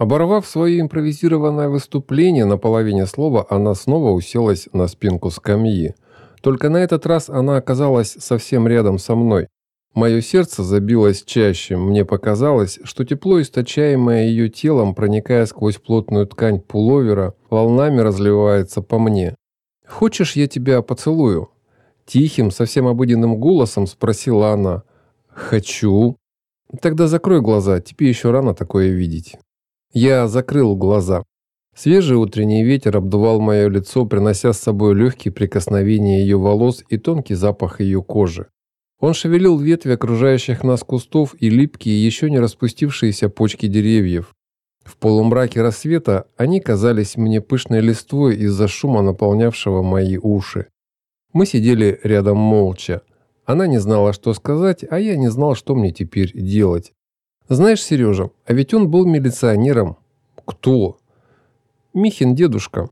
Оборвав свое импровизированное выступление на половине слова, она снова уселась на спинку скамьи. Только на этот раз она оказалась совсем рядом со мной. Мое сердце забилось чаще, мне показалось, что тепло, источаемое ее телом, проникая сквозь плотную ткань пуловера, волнами разливается по мне. «Хочешь, я тебя поцелую?» Тихим, совсем обыденным голосом спросила она. «Хочу». «Тогда закрой глаза, тебе еще рано такое видеть». Я закрыл глаза. Свежий утренний ветер обдувал мое лицо, принося с собой легкие прикосновения ее волос и тонкий запах ее кожи. Он шевелил ветви окружающих нас кустов и липкие, еще не распустившиеся почки деревьев. В полумраке рассвета они казались мне пышной листвой из-за шума, наполнявшего мои уши. Мы сидели рядом молча. Она не знала, что сказать, а я не знал, что мне теперь делать. Знаешь, Сережа, а ведь он был милиционером. Кто? Михин дедушка.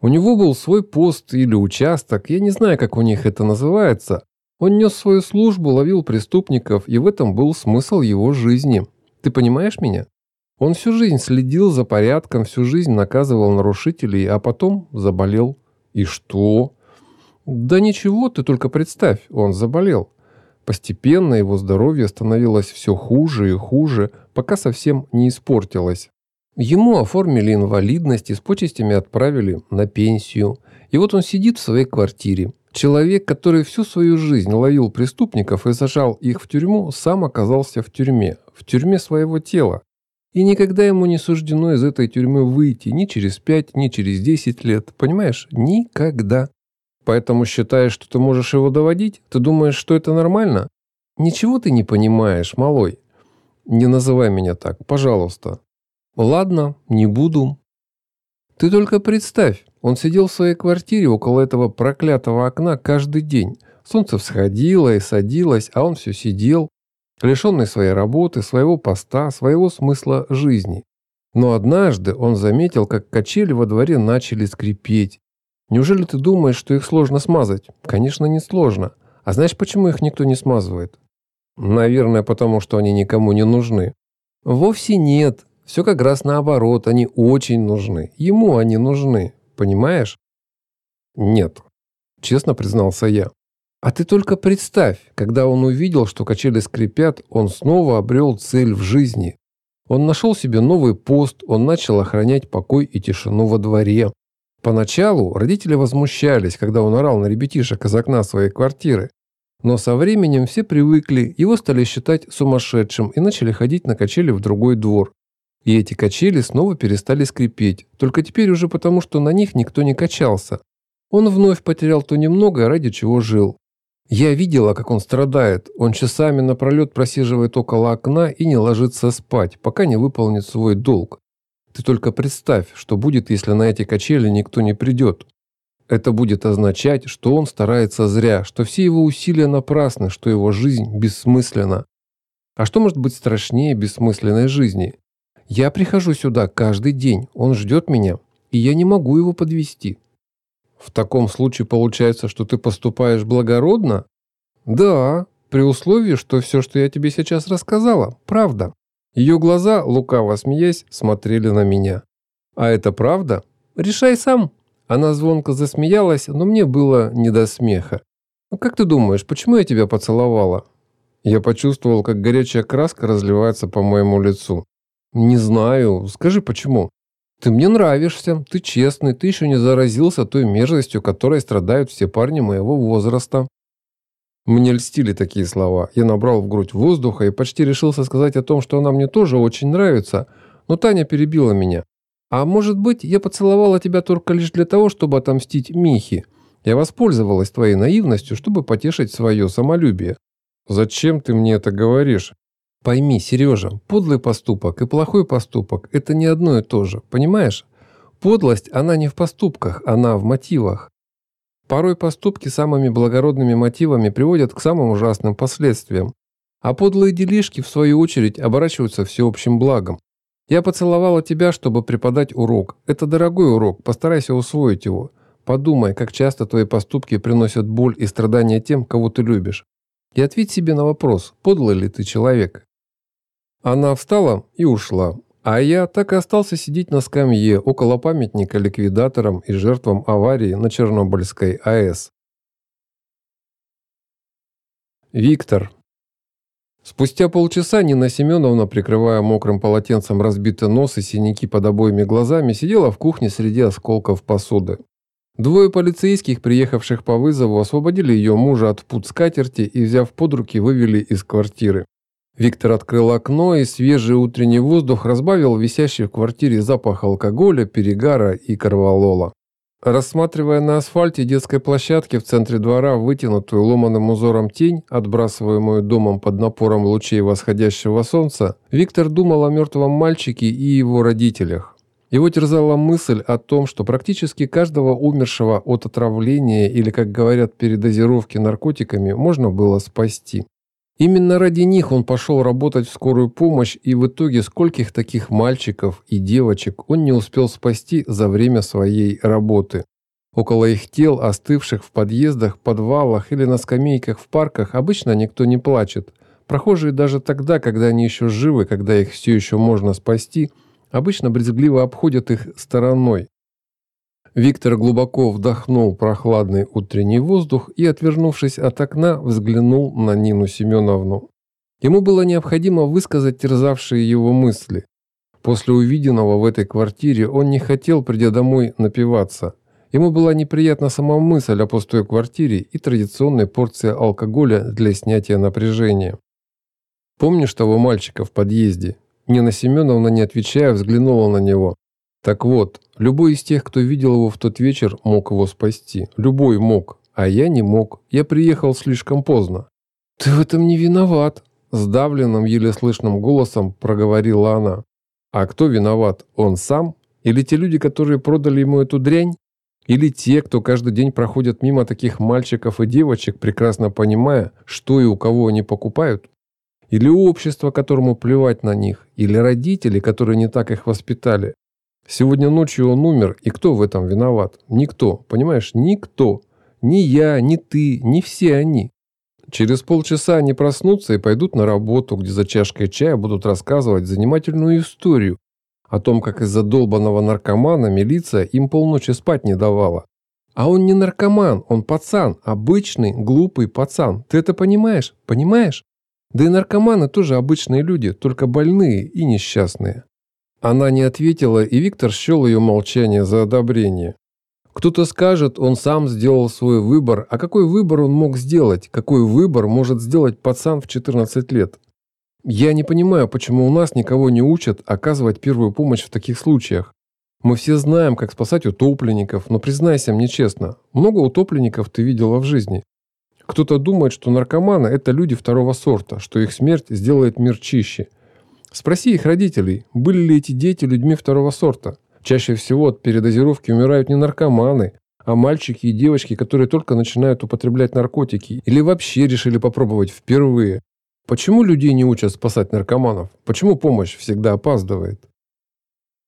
У него был свой пост или участок, я не знаю, как у них это называется, он нес свою службу, ловил преступников, и в этом был смысл его жизни. Ты понимаешь меня? Он всю жизнь следил за порядком, всю жизнь наказывал нарушителей, а потом заболел. И что? Да ничего, ты только представь, он заболел. Постепенно его здоровье становилось все хуже и хуже, пока совсем не испортилось. Ему оформили инвалидность и с почестями отправили на пенсию. И вот он сидит в своей квартире, Человек, который всю свою жизнь ловил преступников и сажал их в тюрьму, сам оказался в тюрьме, в тюрьме своего тела. И никогда ему не суждено из этой тюрьмы выйти ни через пять, ни через десять лет. Понимаешь? Никогда. Поэтому считаешь, что ты можешь его доводить? Ты думаешь, что это нормально? Ничего ты не понимаешь, малой. Не называй меня так, пожалуйста. Ладно, не буду. Ты только представь, он сидел в своей квартире около этого проклятого окна каждый день. Солнце всходило и садилось, а он все сидел, лишенный своей работы, своего поста, своего смысла жизни. Но однажды он заметил, как качели во дворе начали скрипеть. Неужели ты думаешь, что их сложно смазать? Конечно, не сложно. А знаешь, почему их никто не смазывает? Наверное, потому что они никому не нужны. Вовсе нет. Все как раз наоборот, они очень нужны. Ему они нужны. Понимаешь? Нет, честно признался я. А ты только представь, когда он увидел, что качели скрипят, он снова обрел цель в жизни. Он нашел себе новый пост, он начал охранять покой и тишину во дворе. Поначалу родители возмущались, когда он орал на ребятишек из окна своей квартиры. Но со временем все привыкли, его стали считать сумасшедшим и начали ходить на качели в другой двор. И эти качели снова перестали скрипеть, только теперь уже потому, что на них никто не качался. Он вновь потерял то немногое, ради чего жил. Я видела, как он страдает. Он часами напролет просиживает около окна и не ложится спать, пока не выполнит свой долг. Ты только представь, что будет, если на эти качели никто не придет. Это будет означать, что он старается зря, что все его усилия напрасны, что его жизнь бессмысленна. А что может быть страшнее бессмысленной жизни? Я прихожу сюда каждый день, он ждет меня, и я не могу его подвести. В таком случае получается, что ты поступаешь благородно? Да, при условии, что все, что я тебе сейчас рассказала, правда. Ее глаза, лукаво смеясь, смотрели на меня. А это правда? Решай сам. Она звонко засмеялась, но мне было не до смеха. Ну как ты думаешь, почему я тебя поцеловала? Я почувствовал, как горячая краска разливается по моему лицу. «Не знаю. Скажи, почему?» «Ты мне нравишься, ты честный, ты еще не заразился той мерзостью, которой страдают все парни моего возраста». Мне льстили такие слова. Я набрал в грудь воздуха и почти решился сказать о том, что она мне тоже очень нравится, но Таня перебила меня. «А может быть, я поцеловала тебя только лишь для того, чтобы отомстить Михе? Я воспользовалась твоей наивностью, чтобы потешить свое самолюбие». «Зачем ты мне это говоришь?» Пойми, Сережа, подлый поступок и плохой поступок – это не одно и то же, понимаешь? Подлость, она не в поступках, она в мотивах. Порой поступки самыми благородными мотивами приводят к самым ужасным последствиям. А подлые делишки, в свою очередь, оборачиваются всеобщим благом. Я поцеловала тебя, чтобы преподать урок. Это дорогой урок, постарайся усвоить его. Подумай, как часто твои поступки приносят боль и страдания тем, кого ты любишь. И ответь себе на вопрос, подлый ли ты человек. Она встала и ушла, А я так и остался сидеть на скамье около памятника ликвидаторам и жертвам аварии на Чернобыльской АЭС. Виктор. Спустя полчаса Нина Семеновна, прикрывая мокрым полотенцем разбитый нос и синяки под обоими глазами, сидела в кухне среди осколков посуды. Двое полицейских, приехавших по вызову, освободили ее мужа от пут скатерти и, взяв под руки, вывели из квартиры. Виктор открыл окно, и свежий утренний воздух разбавил висящий в квартире запах алкоголя, перегара и корвалола. Рассматривая на асфальте детской площадки в центре двора вытянутую ломаным узором тень, отбрасываемую домом под напором лучей восходящего солнца, Виктор думал о мертвом мальчике и его родителях. Его терзала мысль о том, что практически каждого умершего от отравления или, как говорят, передозировки наркотиками можно было спасти. Именно ради них он пошел работать в скорую помощь, и в итоге скольких таких мальчиков и девочек он не успел спасти за время своей работы. Около их тел, остывших в подъездах, подвалах или на скамейках в парках, обычно никто не плачет. Прохожие даже тогда, когда они еще живы, когда их все еще можно спасти, обычно брезгливо обходят их стороной. Виктор глубоко вдохнул прохладный утренний воздух и, отвернувшись от окна, взглянул на Нину Семеновну. Ему было необходимо высказать терзавшие его мысли. После увиденного в этой квартире он не хотел, придя домой, напиваться. Ему была неприятна сама мысль о пустой квартире и традиционной порции алкоголя для снятия напряжения. «Помнишь того мальчика в подъезде?» Нина Семеновна, не отвечая, взглянула на него. Так вот, любой из тех, кто видел его в тот вечер, мог его спасти. Любой мог, а я не мог. Я приехал слишком поздно. «Ты в этом не виноват», – сдавленным, еле слышным голосом проговорила она. «А кто виноват? Он сам? Или те люди, которые продали ему эту дрянь? Или те, кто каждый день проходят мимо таких мальчиков и девочек, прекрасно понимая, что и у кого они покупают? Или общество, которому плевать на них? Или родители, которые не так их воспитали? Сегодня ночью он умер, и кто в этом виноват? Никто, понимаешь, никто. Ни я, ни ты, ни все они. Через полчаса они проснутся и пойдут на работу, где за чашкой чая будут рассказывать занимательную историю о том, как из-за долбанного наркомана милиция им полночи спать не давала. А он не наркоман, он пацан, обычный, глупый пацан. Ты это понимаешь? Понимаешь? Да и наркоманы тоже обычные люди, только больные и несчастные. Она не ответила, и Виктор счел ее молчание за одобрение. Кто-то скажет, он сам сделал свой выбор, а какой выбор он мог сделать? Какой выбор может сделать пацан в 14 лет? Я не понимаю, почему у нас никого не учат оказывать первую помощь в таких случаях. Мы все знаем, как спасать утопленников, но признайся мне честно, много утопленников ты видела в жизни. Кто-то думает, что наркоманы – это люди второго сорта, что их смерть сделает мир чище – Спроси их родителей, были ли эти дети людьми второго сорта. Чаще всего от передозировки умирают не наркоманы, а мальчики и девочки, которые только начинают употреблять наркотики или вообще решили попробовать впервые. Почему людей не учат спасать наркоманов? Почему помощь всегда опаздывает?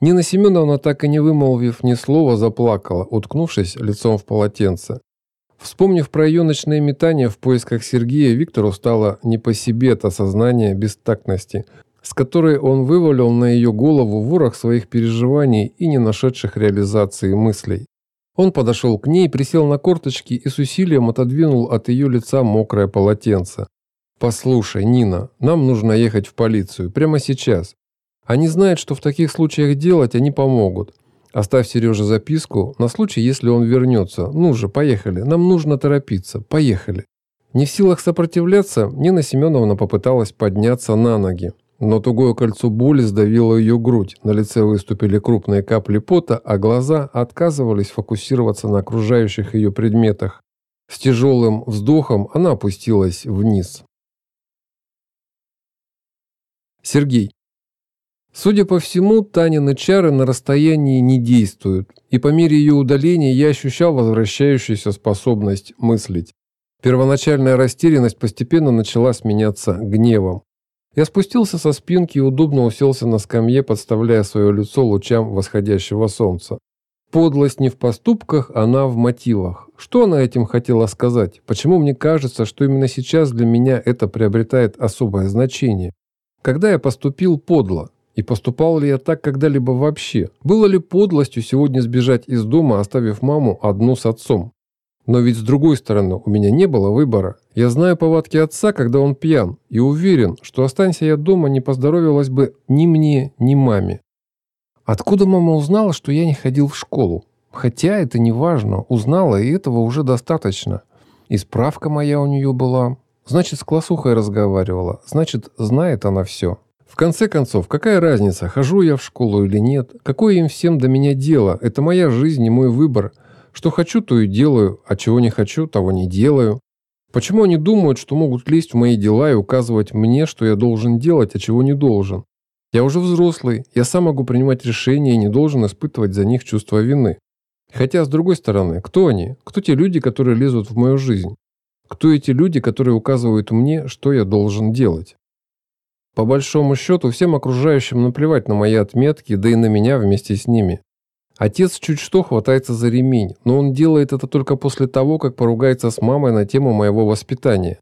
Нина Семеновна, так и не вымолвив ни слова, заплакала, уткнувшись лицом в полотенце. Вспомнив про ее ночные метания в поисках Сергея, Виктору стало не по себе от осознания бестактности, с которой он вывалил на ее голову ворох своих переживаний и не нашедших реализации мыслей. Он подошел к ней, присел на корточки и с усилием отодвинул от ее лица мокрое полотенце. «Послушай, Нина, нам нужно ехать в полицию, прямо сейчас. Они знают, что в таких случаях делать, они помогут. Оставь Сереже записку на случай, если он вернется. Ну же, поехали, нам нужно торопиться, поехали». Не в силах сопротивляться, Нина Семеновна попыталась подняться на ноги. Но тугое кольцо боли сдавило ее грудь, на лице выступили крупные капли пота, а глаза отказывались фокусироваться на окружающих ее предметах. С тяжелым вздохом она опустилась вниз. Сергей. Судя по всему, Танины чары на расстоянии не действуют, и по мере ее удаления я ощущал возвращающуюся способность мыслить. Первоначальная растерянность постепенно начала сменяться гневом. Я спустился со спинки и удобно уселся на скамье, подставляя свое лицо лучам восходящего солнца. Подлость не в поступках, она в мотивах. Что она этим хотела сказать? Почему мне кажется, что именно сейчас для меня это приобретает особое значение? Когда я поступил подло? И поступал ли я так когда-либо вообще? Было ли подлостью сегодня сбежать из дома, оставив маму одну с отцом? Но ведь с другой стороны, у меня не было выбора. Я знаю повадки отца, когда он пьян, и уверен, что останься я дома, не поздоровилась бы ни мне, ни маме. Откуда мама узнала, что я не ходил в школу? Хотя это не важно, узнала, и этого уже достаточно. И справка моя у нее была. Значит, с классухой разговаривала. Значит, знает она все. В конце концов, какая разница, хожу я в школу или нет? Какое им всем до меня дело? Это моя жизнь и мой выбор. Что хочу, то и делаю, а чего не хочу, того не делаю. Почему они думают, что могут лезть в мои дела и указывать мне, что я должен делать, а чего не должен? Я уже взрослый, я сам могу принимать решения и не должен испытывать за них чувство вины. Хотя, с другой стороны, кто они? Кто те люди, которые лезут в мою жизнь? Кто эти люди, которые указывают мне, что я должен делать? По большому счету, всем окружающим наплевать на мои отметки, да и на меня вместе с ними. Отец чуть что хватается за ремень, но он делает это только после того, как поругается с мамой на тему моего воспитания.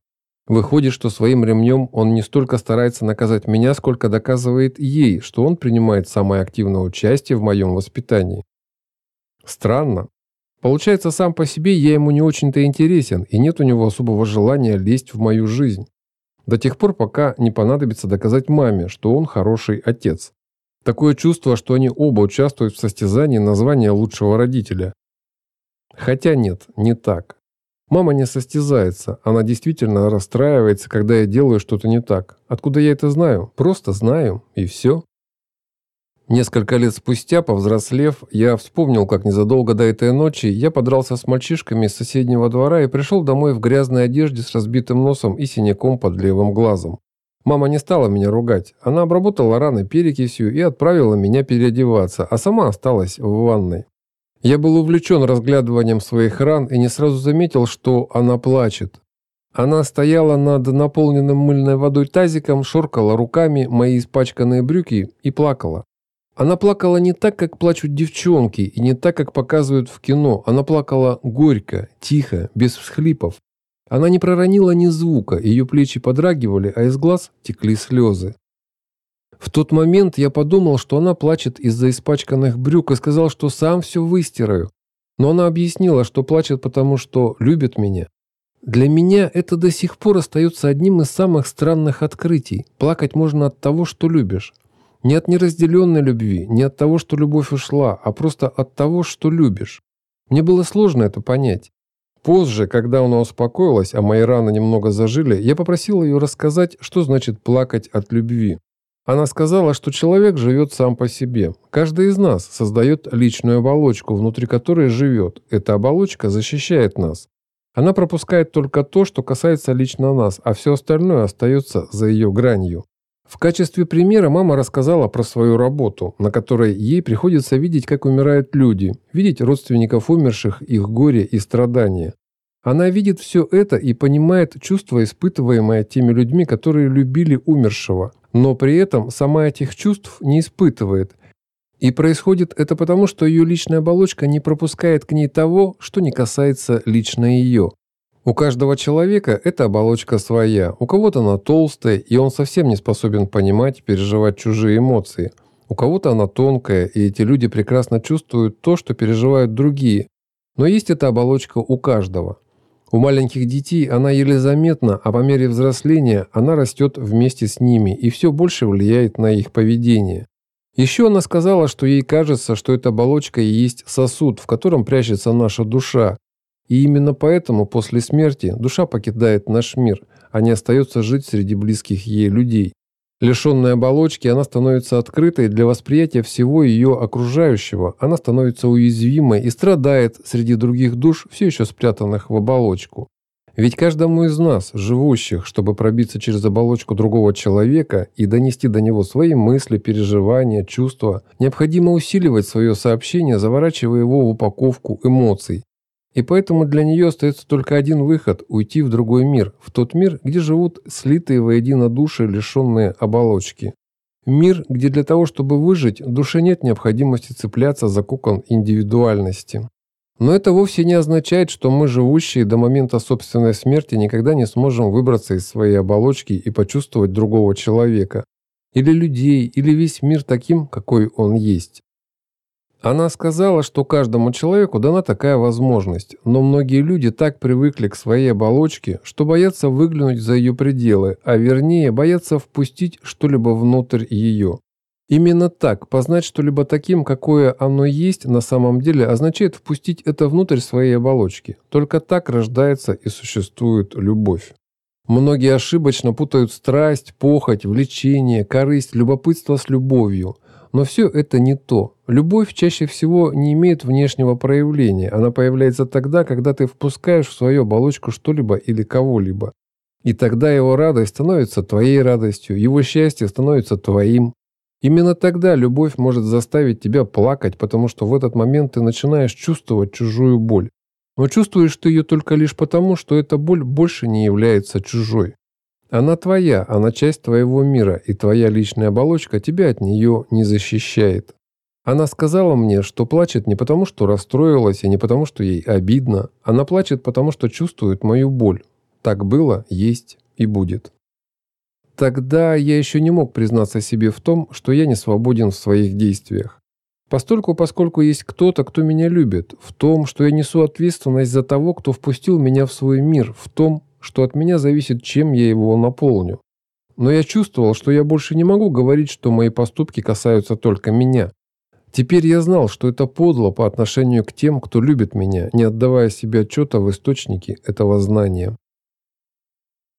Выходит, что своим ремнем он не столько старается наказать меня, сколько доказывает ей, что он принимает самое активное участие в моем воспитании. Странно. Получается, сам по себе я ему не очень-то интересен, и нет у него особого желания лезть в мою жизнь. До тех пор, пока не понадобится доказать маме, что он хороший отец. Такое чувство, что они оба участвуют в состязании на звание лучшего родителя. Хотя нет, не так. Мама не состязается, она действительно расстраивается, когда я делаю что-то не так. Откуда я это знаю? Просто знаю, и все. Несколько лет спустя, повзрослев, я вспомнил, как незадолго до этой ночи я подрался с мальчишками из соседнего двора и пришел домой в грязной одежде с разбитым носом и синяком под левым глазом. Мама не стала меня ругать. Она обработала раны перекисью и отправила меня переодеваться, а сама осталась в ванной. Я был увлечен разглядыванием своих ран и не сразу заметил, что она плачет. Она стояла над наполненным мыльной водой тазиком, шоркала руками мои испачканные брюки и плакала. Она плакала не так, как плачут девчонки, и не так, как показывают в кино. Она плакала горько, тихо, без всхлипов. Она не проронила ни звука, ее плечи подрагивали, а из глаз текли слезы. В тот момент я подумал, что она плачет из-за испачканных брюк и сказал, что сам все выстираю. Но она объяснила, что плачет потому, что любит меня. Для меня это до сих пор остается одним из самых странных открытий. Плакать можно от того, что любишь. Не от неразделенной любви, не от того, что любовь ушла, а просто от того, что любишь. Мне было сложно это понять. Позже, когда она успокоилась, а мои раны немного зажили, я попросил ее рассказать, что значит плакать от любви. Она сказала, что человек живет сам по себе. Каждый из нас создает личную оболочку, внутри которой живет. Эта оболочка защищает нас. Она пропускает только то, что касается лично нас, а все остальное остается за ее гранью. В качестве примера мама рассказала про свою работу, на которой ей приходится видеть, как умирают люди, видеть родственников умерших, их горе и страдания. Она видит все это и понимает чувства, испытываемые теми людьми, которые любили умершего, но при этом сама этих чувств не испытывает. И происходит это потому, что ее личная оболочка не пропускает к ней того, что не касается лично ее. У каждого человека эта оболочка своя. У кого-то она толстая, и он совсем не способен понимать, переживать чужие эмоции. У кого-то она тонкая, и эти люди прекрасно чувствуют то, что переживают другие. Но есть эта оболочка у каждого. У маленьких детей она еле заметна, а по мере взросления она растет вместе с ними и все больше влияет на их поведение. Еще она сказала, что ей кажется, что эта оболочка и есть сосуд, в котором прячется наша душа, и именно поэтому после смерти душа покидает наш мир, а не остается жить среди близких ей людей. Лишенная оболочки, она становится открытой для восприятия всего ее окружающего, она становится уязвимой и страдает среди других душ, все еще спрятанных в оболочку. Ведь каждому из нас, живущих, чтобы пробиться через оболочку другого человека и донести до него свои мысли, переживания, чувства, необходимо усиливать свое сообщение, заворачивая его в упаковку эмоций, и поэтому для нее остается только один выход – уйти в другой мир, в тот мир, где живут слитые воедино души, лишенные оболочки. Мир, где для того, чтобы выжить, душе нет необходимости цепляться за кокон индивидуальности. Но это вовсе не означает, что мы, живущие до момента собственной смерти, никогда не сможем выбраться из своей оболочки и почувствовать другого человека. или людей, или весь мир таким, какой он есть. Она сказала, что каждому человеку дана такая возможность, но многие люди так привыкли к своей оболочке, что боятся выглянуть за ее пределы, а вернее боятся впустить что-либо внутрь ее. Именно так, познать что-либо таким, какое оно есть на самом деле, означает впустить это внутрь своей оболочки. Только так рождается и существует любовь. Многие ошибочно путают страсть, похоть, влечение, корысть, любопытство с любовью. Но все это не то. Любовь чаще всего не имеет внешнего проявления. Она появляется тогда, когда ты впускаешь в свою оболочку что-либо или кого-либо. И тогда его радость становится твоей радостью, его счастье становится твоим. Именно тогда любовь может заставить тебя плакать, потому что в этот момент ты начинаешь чувствовать чужую боль. Но чувствуешь ты ее только лишь потому, что эта боль больше не является чужой. Она твоя, она часть твоего мира, и твоя личная оболочка тебя от нее не защищает. Она сказала мне, что плачет не потому, что расстроилась, и не потому, что ей обидно. Она плачет потому, что чувствует мою боль. Так было, есть и будет. Тогда я еще не мог признаться себе в том, что я не свободен в своих действиях. Постольку, поскольку есть кто-то, кто меня любит, в том, что я несу ответственность за того, кто впустил меня в свой мир, в том, что от меня зависит, чем я его наполню. Но я чувствовал, что я больше не могу говорить, что мои поступки касаются только меня. Теперь я знал, что это подло по отношению к тем, кто любит меня, не отдавая себе отчета в источнике этого знания.